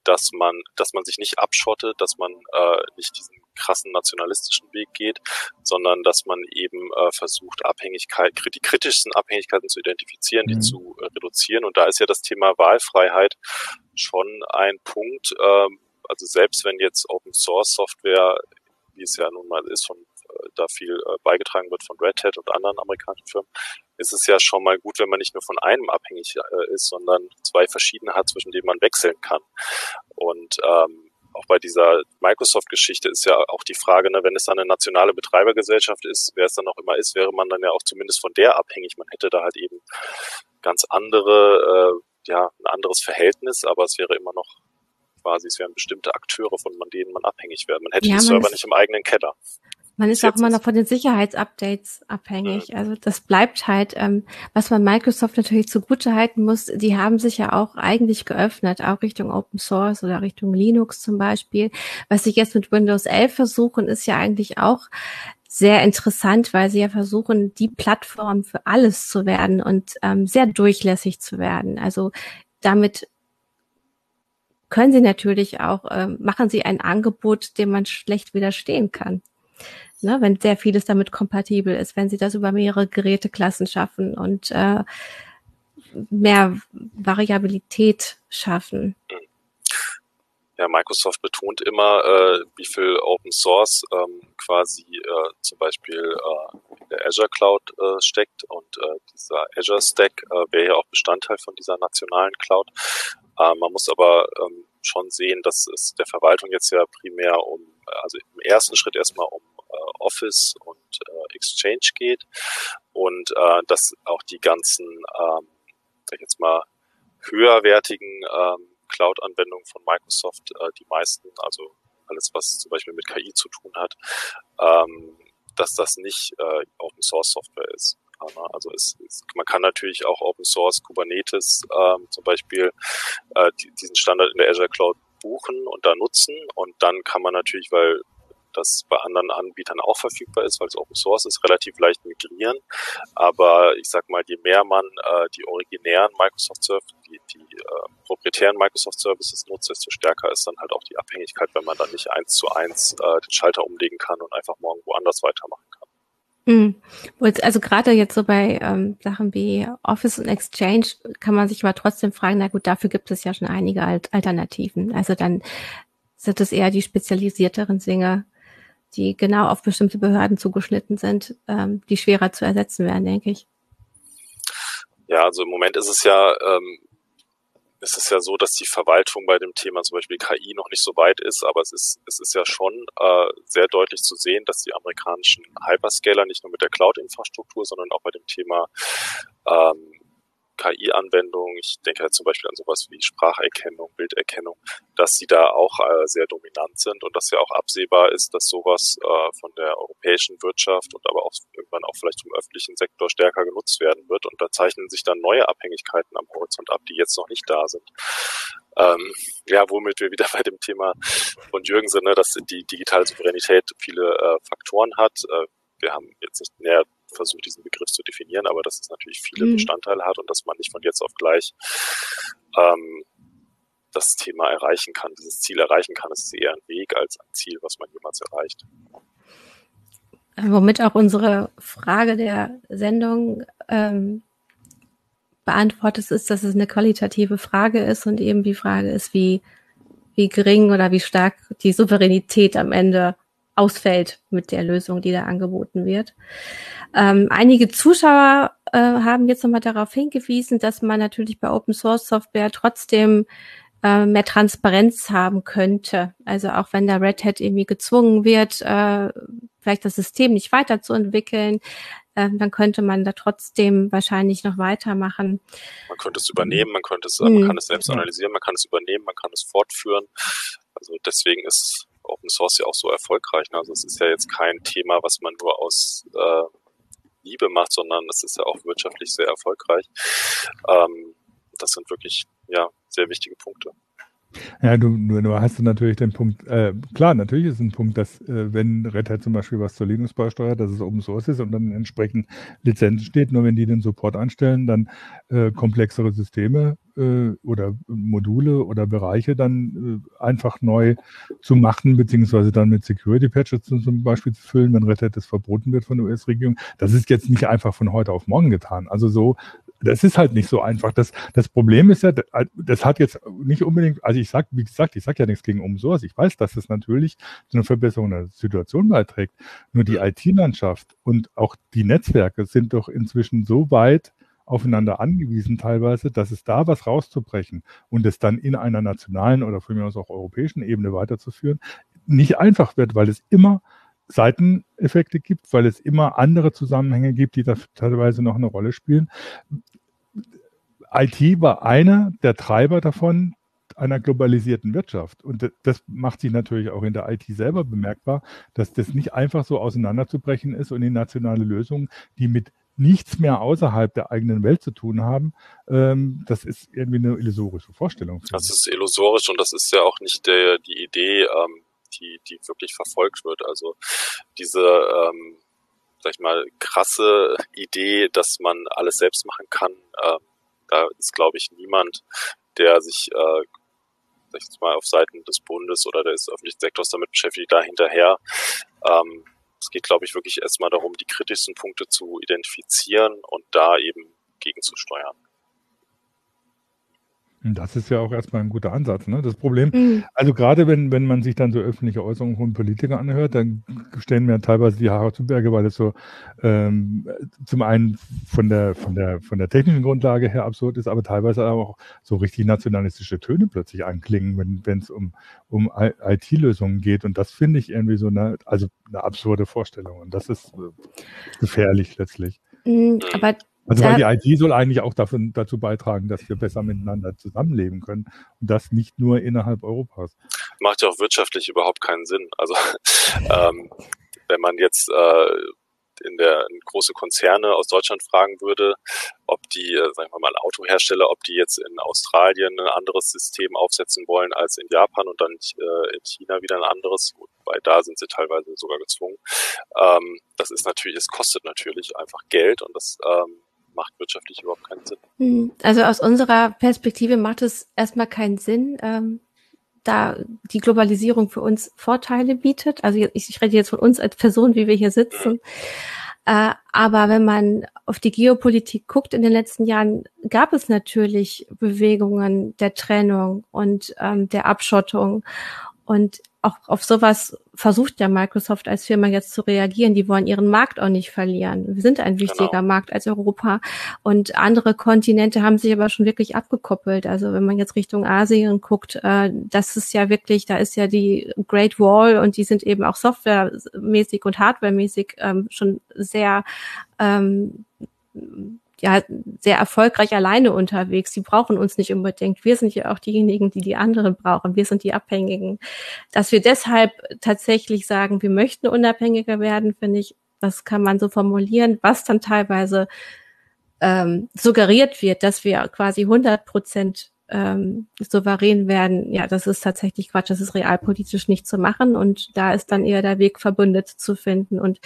dass man, dass man sich nicht abschottet, dass man äh, nicht diesen krassen nationalistischen Weg geht, sondern dass man eben äh, versucht, Abhängigkeit, die kritischsten Abhängigkeiten zu identifizieren, die mhm. zu äh, reduzieren. Und da ist ja das Thema Wahlfreiheit schon ein Punkt. Ähm, also selbst wenn jetzt Open Source Software, wie es ja nun mal ist, von äh, da viel äh, beigetragen wird von Red Hat und anderen amerikanischen Firmen, ist es ja schon mal gut, wenn man nicht nur von einem abhängig äh, ist, sondern zwei verschiedene hat, zwischen denen man wechseln kann. Und ähm, auch bei dieser Microsoft-Geschichte ist ja auch die Frage, ne, wenn es eine nationale Betreibergesellschaft ist, wer es dann auch immer ist, wäre man dann ja auch zumindest von der abhängig. Man hätte da halt eben ganz andere, äh, ja, ein anderes Verhältnis, aber es wäre immer noch quasi, es wären bestimmte Akteure, von denen man abhängig wäre. Man hätte ja, die Server nicht im eigenen Keller. Man ist auch immer noch von den Sicherheitsupdates abhängig. Ja. Also das bleibt halt, ähm, was man Microsoft natürlich zugute halten muss, die haben sich ja auch eigentlich geöffnet, auch Richtung Open Source oder Richtung Linux zum Beispiel. Was sie jetzt mit Windows 11 versuchen, ist ja eigentlich auch sehr interessant, weil sie ja versuchen, die Plattform für alles zu werden und ähm, sehr durchlässig zu werden. Also damit können sie natürlich auch, ähm, machen sie ein Angebot, dem man schlecht widerstehen kann ne, wenn sehr vieles damit kompatibel ist, wenn sie das über mehrere Geräteklassen schaffen und äh, mehr Variabilität schaffen. Ja, Microsoft betont immer, äh, wie viel Open Source ähm, quasi äh, zum Beispiel äh, in der Azure Cloud äh, steckt und äh, dieser Azure Stack äh, wäre ja auch Bestandteil von dieser nationalen Cloud. Man muss aber ähm, schon sehen, dass es der Verwaltung jetzt ja primär um, also im ersten Schritt erstmal um Office und äh, Exchange geht und äh, dass auch die ganzen, ähm, sag ich jetzt mal, höherwertigen ähm, Cloud-Anwendungen von Microsoft, äh, die meisten, also alles, was zum Beispiel mit KI zu tun hat, ähm, dass das nicht äh, Open Source Software ist. Also es, es, man kann natürlich auch Open Source Kubernetes ähm, zum Beispiel äh, die, diesen Standard in der Azure Cloud buchen und da nutzen und dann kann man natürlich, weil das bei anderen Anbietern auch verfügbar ist, weil es Open Source ist, relativ leicht migrieren. Aber ich sag mal, je mehr man äh, die originären Microsoft Services, die, die äh, proprietären Microsoft Services nutzt, desto stärker ist dann halt auch die Abhängigkeit, wenn man dann nicht eins zu eins äh, den Schalter umlegen kann und einfach morgen woanders weitermachen kann. Mhm. Also gerade jetzt so bei ähm, Sachen wie Office und Exchange kann man sich aber trotzdem fragen, na gut, dafür gibt es ja schon einige Alternativen. Also dann sind es eher die spezialisierteren Dinge, die genau auf bestimmte Behörden zugeschnitten sind, ähm, die schwerer zu ersetzen werden, denke ich. Ja, also im Moment ist es ja, ähm, ist es ja so, dass die Verwaltung bei dem Thema zum Beispiel KI noch nicht so weit ist, aber es ist, es ist ja schon äh, sehr deutlich zu sehen, dass die amerikanischen Hyperscaler nicht nur mit der Cloud-Infrastruktur, sondern auch bei dem Thema ähm, KI-Anwendungen, ich denke halt zum Beispiel an sowas wie Spracherkennung, Bilderkennung, dass sie da auch äh, sehr dominant sind und dass ja auch absehbar ist, dass sowas äh, von der europäischen Wirtschaft und aber auch irgendwann auch vielleicht vom öffentlichen Sektor stärker genutzt werden wird. Und da zeichnen sich dann neue Abhängigkeiten am Horizont ab, die jetzt noch nicht da sind. Ähm, ja, womit wir wieder <laughs> bei dem Thema von Jürgen sind, ne, dass die digitale Souveränität viele äh, Faktoren hat. Äh, wir haben jetzt nicht näher versucht, diesen Begriff zu definieren, aber dass es natürlich viele mhm. Bestandteile hat und dass man nicht von jetzt auf gleich ähm, das Thema erreichen kann, dieses Ziel erreichen kann. Ist eher ein Weg als ein Ziel, was man jemals erreicht. Womit auch unsere Frage der Sendung ähm, beantwortet ist, dass es eine qualitative Frage ist und eben die Frage ist, wie, wie gering oder wie stark die Souveränität am Ende ausfällt mit der Lösung, die da angeboten wird. Ähm, einige Zuschauer äh, haben jetzt nochmal darauf hingewiesen, dass man natürlich bei Open Source Software trotzdem äh, mehr Transparenz haben könnte. Also auch wenn der Red Hat irgendwie gezwungen wird, äh, vielleicht das System nicht weiterzuentwickeln, äh, dann könnte man da trotzdem wahrscheinlich noch weitermachen. Man könnte es übernehmen, man könnte es, mhm. man kann es selbst analysieren, man kann es übernehmen, man kann es fortführen. Also deswegen ist Open Source ja auch so erfolgreich. Ne? Also es ist ja jetzt kein Thema, was man nur aus äh, Liebe macht, sondern es ist ja auch wirtschaftlich sehr erfolgreich. Ähm, das sind wirklich ja sehr wichtige Punkte. Ja, du, du hast natürlich den Punkt, äh, klar, natürlich ist ein Punkt, dass äh, wenn Red Hat zum Beispiel was zur Linux beisteuert, dass es Open Source ist und dann entsprechend Lizenzen steht, nur wenn die den Support anstellen, dann äh, komplexere Systeme äh, oder Module oder Bereiche dann äh, einfach neu zu machen, beziehungsweise dann mit Security Patches zum Beispiel zu füllen, wenn Red Hat das verboten wird von der US-Regierung. Das ist jetzt nicht einfach von heute auf morgen getan. Also so das ist halt nicht so einfach. Das, das Problem ist ja, das hat jetzt nicht unbedingt, also ich sag, wie gesagt, ich sag ja nichts gegen um sowas. Ich weiß, dass es natürlich zu einer Verbesserung der Situation beiträgt. Nur die IT-Landschaft und auch die Netzwerke sind doch inzwischen so weit aufeinander angewiesen teilweise, dass es da was rauszubrechen und es dann in einer nationalen oder von mir aus auch europäischen Ebene weiterzuführen, nicht einfach wird, weil es immer Seiteneffekte gibt, weil es immer andere Zusammenhänge gibt, die da teilweise noch eine Rolle spielen. IT war einer der Treiber davon, einer globalisierten Wirtschaft. Und das macht sich natürlich auch in der IT selber bemerkbar, dass das nicht einfach so auseinanderzubrechen ist und in nationale Lösungen, die mit nichts mehr außerhalb der eigenen Welt zu tun haben, ähm, das ist irgendwie eine illusorische Vorstellung. Das ist illusorisch und das ist ja auch nicht der, die Idee, ähm, die, die wirklich verfolgt wird. Also diese, ähm, sag ich mal, krasse Idee, dass man alles selbst machen kann, äh, da ist, glaube ich, niemand, der sich, äh, sag ich mal, auf Seiten des Bundes oder des öffentlichen Sektors damit beschäftigt, da hinterher. Ähm, es geht, glaube ich, wirklich erstmal darum, die kritischsten Punkte zu identifizieren und da eben gegenzusteuern. Das ist ja auch erstmal ein guter Ansatz. Ne? Das Problem, mhm. also gerade wenn, wenn man sich dann so öffentliche Äußerungen von Politikern anhört, dann stellen mir teilweise die Haare zu Berge, weil es so ähm, zum einen von der, von, der, von der technischen Grundlage her absurd ist, aber teilweise auch so richtig nationalistische Töne plötzlich anklingen, wenn wenn es um, um IT-Lösungen geht. Und das finde ich irgendwie so eine, also eine absurde Vorstellung. Und das ist äh, gefährlich letztlich. Mhm, aber also weil die IT soll eigentlich auch davon, dazu beitragen, dass wir besser miteinander zusammenleben können und das nicht nur innerhalb Europas. Macht ja auch wirtschaftlich überhaupt keinen Sinn. Also <laughs> ähm, wenn man jetzt äh, in der in große Konzerne aus Deutschland fragen würde, ob die, äh, sagen wir mal, Autohersteller, ob die jetzt in Australien ein anderes System aufsetzen wollen als in Japan und dann äh, in China wieder ein anderes, wobei da sind sie teilweise sogar gezwungen. Ähm, das ist natürlich, es kostet natürlich einfach Geld und das ähm, macht wirtschaftlich überhaupt keinen Sinn. Hm. Also aus unserer Perspektive macht es erstmal keinen Sinn, ähm, da die Globalisierung für uns Vorteile bietet. Also ich, ich rede jetzt von uns als Person, wie wir hier sitzen. Mhm. Äh, aber wenn man auf die Geopolitik guckt in den letzten Jahren, gab es natürlich Bewegungen der Trennung und ähm, der Abschottung. Und auch auf sowas versucht ja Microsoft als Firma jetzt zu reagieren. Die wollen ihren Markt auch nicht verlieren. Wir sind ein wichtiger genau. Markt als Europa. Und andere Kontinente haben sich aber schon wirklich abgekoppelt. Also wenn man jetzt Richtung Asien guckt, äh, das ist ja wirklich, da ist ja die Great Wall und die sind eben auch softwaremäßig und hardwaremäßig ähm, schon sehr ähm, ja sehr erfolgreich alleine unterwegs. Die brauchen uns nicht unbedingt. Wir sind ja auch diejenigen, die die anderen brauchen. Wir sind die Abhängigen. Dass wir deshalb tatsächlich sagen, wir möchten unabhängiger werden, finde ich, das kann man so formulieren, was dann teilweise ähm, suggeriert wird, dass wir quasi 100 Prozent ähm, souverän werden, ja, das ist tatsächlich Quatsch, das ist realpolitisch nicht zu machen und da ist dann eher der Weg verbündet zu finden und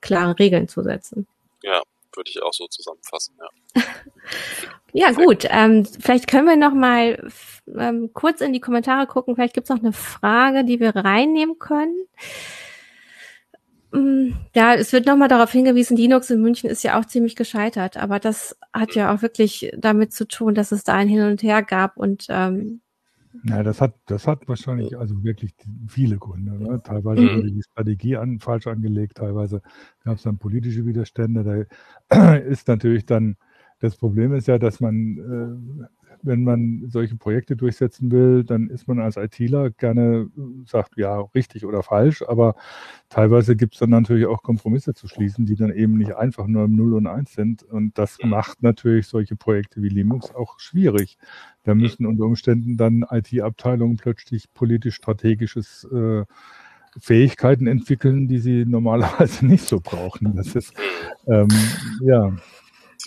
klare Regeln zu setzen. Ja, würde ich auch so zusammenfassen, ja. <laughs> ja, gut. Ähm, vielleicht können wir noch mal ähm, kurz in die Kommentare gucken. Vielleicht gibt es noch eine Frage, die wir reinnehmen können. Mm, ja, es wird nochmal darauf hingewiesen, Linux in München ist ja auch ziemlich gescheitert, aber das hat ja auch wirklich damit zu tun, dass es da ein Hin und Her gab und ähm, ja, das hat, das hat wahrscheinlich also wirklich viele Gründe. Ne? Teilweise wurde die Strategie an, falsch angelegt, teilweise gab es dann politische Widerstände. Da <clears throat> ist natürlich dann, das Problem ist ja, dass man äh, wenn man solche Projekte durchsetzen will, dann ist man als ITler gerne, sagt, ja, richtig oder falsch, aber teilweise gibt es dann natürlich auch Kompromisse zu schließen, die dann eben nicht einfach nur im Null und Eins sind. Und das macht natürlich solche Projekte wie Linux auch schwierig. Da müssen unter Umständen dann IT-Abteilungen plötzlich politisch-strategisches äh, Fähigkeiten entwickeln, die sie normalerweise <laughs> nicht so brauchen. Das ist, ähm, ja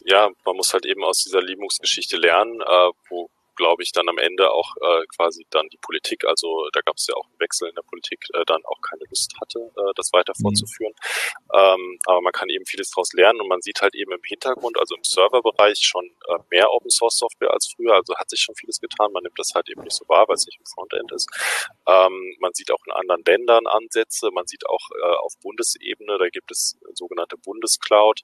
ja, man muss halt eben aus dieser Linux-Geschichte lernen, äh, wo glaube ich, dann am Ende auch äh, quasi dann die Politik, also da gab es ja auch einen Wechsel in der Politik, äh, dann auch keine Lust hatte, äh, das weiter mhm. fortzuführen. Ähm, aber man kann eben vieles daraus lernen und man sieht halt eben im Hintergrund, also im Serverbereich schon äh, mehr Open Source Software als früher, also hat sich schon vieles getan. Man nimmt das halt eben nicht so wahr, weil es nicht im Frontend ist. Ähm, man sieht auch in anderen Ländern Ansätze, man sieht auch äh, auf Bundesebene, da gibt es sogenannte Bundescloud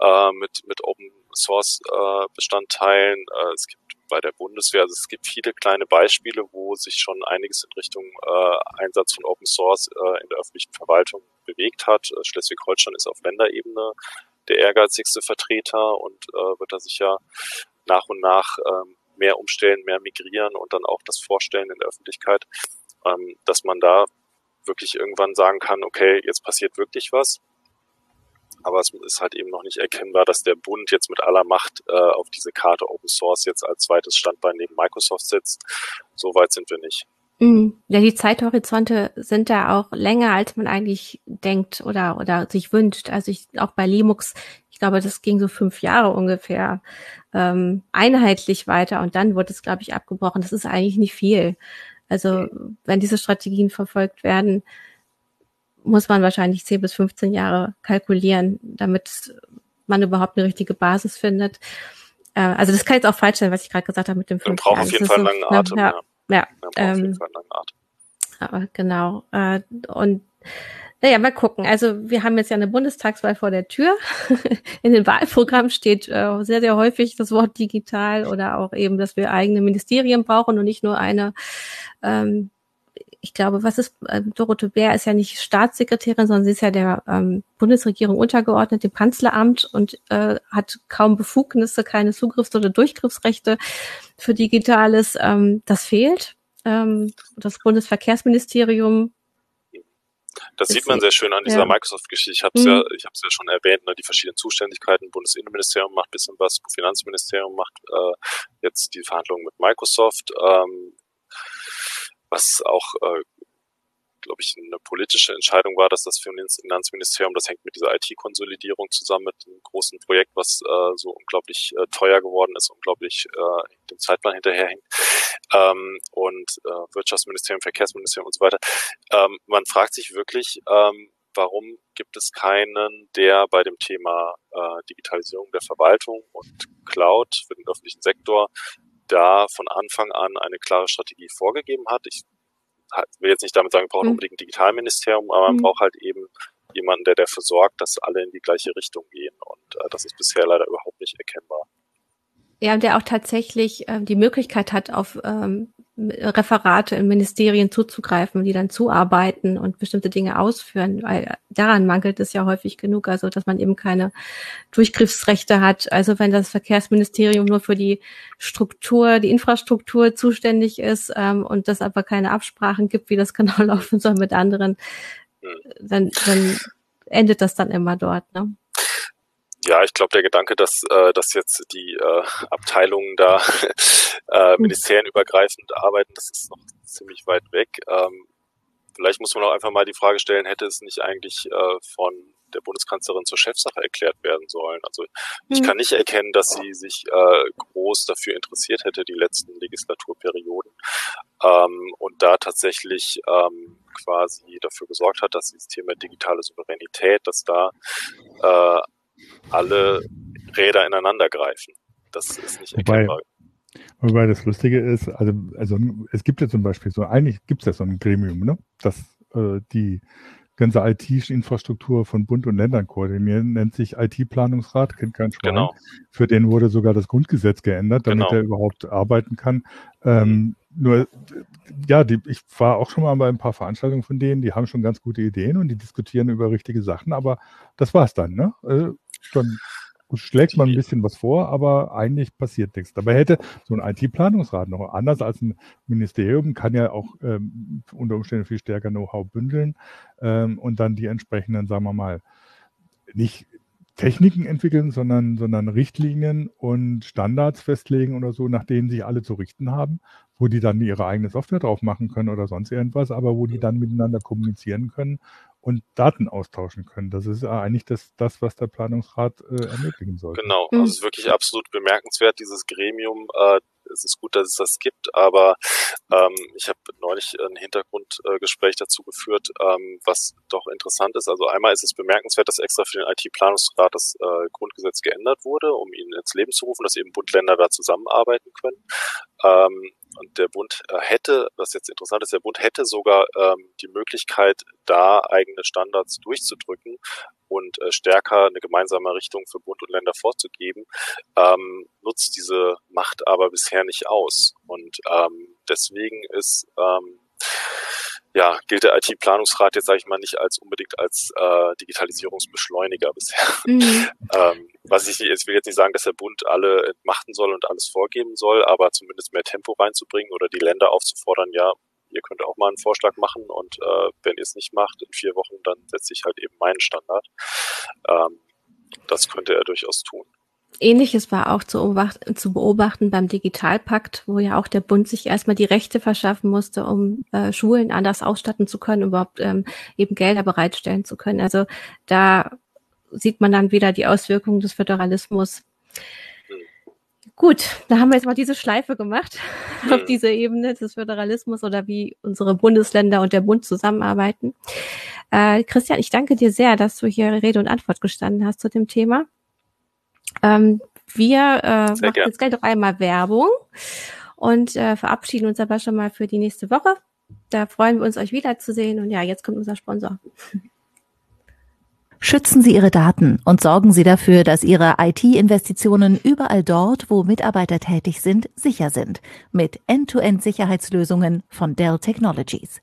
äh, mit, mit Open Source äh, Bestandteilen. Äh, es gibt bei der Bundeswehr. Also es gibt viele kleine Beispiele, wo sich schon einiges in Richtung äh, Einsatz von Open Source äh, in der öffentlichen Verwaltung bewegt hat. Äh, Schleswig-Holstein ist auf Länderebene der ehrgeizigste Vertreter und äh, wird da sicher nach und nach ähm, mehr umstellen, mehr migrieren und dann auch das Vorstellen in der Öffentlichkeit, ähm, dass man da wirklich irgendwann sagen kann, okay, jetzt passiert wirklich was aber es ist halt eben noch nicht erkennbar, dass der Bund jetzt mit aller Macht äh, auf diese Karte Open Source jetzt als zweites Standbein neben Microsoft sitzt. So weit sind wir nicht. Mhm. Ja, die Zeithorizonte sind da auch länger, als man eigentlich denkt oder, oder sich wünscht. Also ich, auch bei Linux, ich glaube, das ging so fünf Jahre ungefähr ähm, einheitlich weiter und dann wurde es, glaube ich, abgebrochen. Das ist eigentlich nicht viel. Also wenn diese Strategien verfolgt werden, muss man wahrscheinlich 10 bis 15 Jahre kalkulieren, damit man überhaupt eine richtige Basis findet. Äh, also das kann jetzt auch falsch sein, was ich gerade gesagt habe mit dem fünf Man braucht auf jeden Fall einen langen Atem. Ja, ja, ja. Braucht ähm. Aber genau. Äh, und naja, mal gucken. Also wir haben jetzt ja eine Bundestagswahl vor der Tür. <laughs> In den Wahlprogrammen steht äh, sehr, sehr häufig das Wort digital oder auch eben, dass wir eigene Ministerien brauchen und nicht nur eine ähm, ich glaube, was ist, äh, Dorothee Bär ist ja nicht Staatssekretärin, sondern sie ist ja der ähm, Bundesregierung untergeordnet, dem Kanzleramt und äh, hat kaum Befugnisse, keine Zugriffs- oder Durchgriffsrechte für Digitales. Ähm, das fehlt. Ähm, das Bundesverkehrsministerium das sieht man sehr schön an dieser ja. Microsoft-Geschichte. Ich habe es mhm. ja, ich habe es ja schon erwähnt, ne, die verschiedenen Zuständigkeiten. Bundesinnenministerium macht bisschen was, Finanzministerium macht äh, jetzt die Verhandlungen mit Microsoft. Ähm, was auch äh, glaube ich, eine politische Entscheidung war, dass das Finanzministerium, das hängt mit dieser IT-Konsolidierung zusammen mit einem großen Projekt, was äh, so unglaublich äh, teuer geworden ist, unglaublich äh, dem Zeitplan hinterherhängt ähm, und äh, Wirtschaftsministerium, Verkehrsministerium und so weiter. Ähm, man fragt sich wirklich, ähm, warum gibt es keinen, der bei dem Thema äh, Digitalisierung der Verwaltung und Cloud für den öffentlichen Sektor da von Anfang an eine klare Strategie vorgegeben hat. Ich will jetzt nicht damit sagen, wir brauchen mhm. unbedingt ein Digitalministerium, aber man mhm. braucht halt eben jemanden, der dafür sorgt, dass alle in die gleiche Richtung gehen. Und äh, das ist bisher leider überhaupt nicht erkennbar. Ja, und der auch tatsächlich äh, die Möglichkeit hat, auf ähm, Referate in Ministerien zuzugreifen, die dann zuarbeiten und bestimmte Dinge ausführen, weil daran mangelt es ja häufig genug, also dass man eben keine Durchgriffsrechte hat. Also wenn das Verkehrsministerium nur für die Struktur, die Infrastruktur zuständig ist ähm, und das aber keine Absprachen gibt, wie das <laughs> genau laufen soll mit anderen, dann, dann endet das dann immer dort. Ne? Ja, ich glaube, der Gedanke, dass, äh, dass jetzt die äh, Abteilungen da <laughs> äh, hm. ministerienübergreifend arbeiten, das ist noch ziemlich weit weg. Ähm, vielleicht muss man auch einfach mal die Frage stellen, hätte es nicht eigentlich äh, von der Bundeskanzlerin zur Chefsache erklärt werden sollen. Also ich hm. kann nicht erkennen, dass sie sich äh, groß dafür interessiert hätte, die letzten Legislaturperioden ähm, und da tatsächlich ähm, quasi dafür gesorgt hat, dass dieses Thema digitale Souveränität, dass da äh, alle Räder ineinander greifen. Das ist nicht erkennbar. Wobei, wobei das Lustige ist, also, also es gibt ja zum Beispiel so, eigentlich gibt es ja so ein Gremium, ne? das äh, die ganze IT-Infrastruktur von Bund und Ländern koordinieren, nennt sich IT-Planungsrat, kennt kein Schwein. Genau. Für den wurde sogar das Grundgesetz geändert, damit genau. er überhaupt arbeiten kann. Ähm, nur, ja, die, ich war auch schon mal bei ein paar Veranstaltungen von denen, die haben schon ganz gute Ideen und die diskutieren über richtige Sachen, aber das war's dann, ne? Äh, dann schlägt man ein bisschen was vor, aber eigentlich passiert nichts. Dabei hätte so ein IT-Planungsrat noch anders als ein Ministerium, kann ja auch ähm, unter Umständen viel stärker Know-how bündeln ähm, und dann die entsprechenden, sagen wir mal, nicht Techniken entwickeln, sondern, sondern Richtlinien und Standards festlegen oder so, nach denen sich alle zu richten haben, wo die dann ihre eigene Software drauf machen können oder sonst irgendwas, aber wo die dann miteinander kommunizieren können und Daten austauschen können. Das ist eigentlich das, das was der Planungsrat äh, ermöglichen soll. Genau, mhm. also es ist wirklich absolut bemerkenswert, dieses Gremium. Äh, es ist gut, dass es das gibt, aber ähm, ich habe neulich ein Hintergrundgespräch äh, dazu geführt, ähm, was doch interessant ist. Also einmal ist es bemerkenswert, dass extra für den IT-Planungsrat das äh, Grundgesetz geändert wurde, um ihn ins Leben zu rufen, dass eben Bund-Länder da zusammenarbeiten können. Ähm, und der Bund äh, hätte, was jetzt interessant ist, der Bund hätte sogar ähm, die Möglichkeit, da eigene Standards durchzudrücken und äh, stärker eine gemeinsame Richtung für Bund und Länder vorzugeben, ähm, nutzt diese Macht aber bisher nicht aus. Und ähm, deswegen ist ähm, ja, gilt der IT-Planungsrat jetzt, sage ich mal, nicht als unbedingt als äh, Digitalisierungsbeschleuniger <laughs> bisher. Mhm. ähm, was ich, ich will jetzt nicht sagen, dass der Bund alle entmachten soll und alles vorgeben soll, aber zumindest mehr Tempo reinzubringen oder die Länder aufzufordern, ja, ihr könnt auch mal einen Vorschlag machen und äh, wenn ihr es nicht macht in vier Wochen, dann setze ich halt eben meinen Standard. Ähm, das könnte er durchaus tun. Ähnliches war auch zu beobachten, zu beobachten beim Digitalpakt, wo ja auch der Bund sich erstmal die Rechte verschaffen musste, um äh, Schulen anders ausstatten zu können, überhaupt ähm, eben Gelder bereitstellen zu können. Also da sieht man dann wieder die Auswirkungen des Föderalismus. Gut, da haben wir jetzt mal diese Schleife gemacht <laughs> auf diese Ebene des Föderalismus oder wie unsere Bundesländer und der Bund zusammenarbeiten. Äh, Christian, ich danke dir sehr, dass du hier Rede und Antwort gestanden hast zu dem Thema. Ähm, wir äh, machen gern. jetzt gleich noch einmal Werbung und äh, verabschieden uns aber schon mal für die nächste Woche. Da freuen wir uns, euch wiederzusehen. Und ja, jetzt kommt unser Sponsor. Schützen Sie Ihre Daten und sorgen Sie dafür, dass Ihre IT-Investitionen überall dort, wo Mitarbeiter tätig sind, sicher sind. Mit End-to-End-Sicherheitslösungen von Dell Technologies.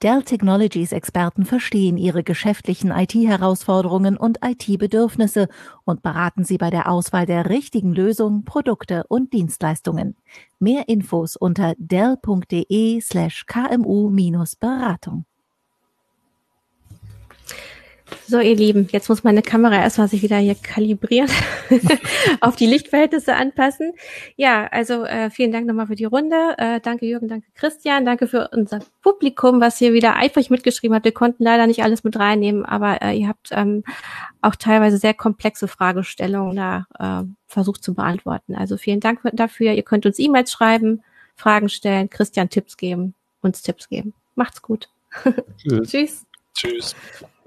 Dell Technologies Experten verstehen ihre geschäftlichen IT-Herausforderungen und IT-Bedürfnisse und beraten sie bei der Auswahl der richtigen Lösung, Produkte und Dienstleistungen. Mehr Infos unter dell.de slash kmu-beratung. So, ihr Lieben, jetzt muss meine Kamera erstmal sich wieder hier kalibrieren, <laughs> auf die Lichtverhältnisse anpassen. Ja, also äh, vielen Dank nochmal für die Runde. Äh, danke Jürgen, danke Christian, danke für unser Publikum, was hier wieder eifrig mitgeschrieben hat. Wir konnten leider nicht alles mit reinnehmen, aber äh, ihr habt ähm, auch teilweise sehr komplexe Fragestellungen da äh, versucht zu beantworten. Also vielen Dank dafür. Ihr könnt uns E-Mails schreiben, Fragen stellen, Christian Tipps geben, uns Tipps geben. Macht's gut. <laughs> Tschüss. Tschüss. Thank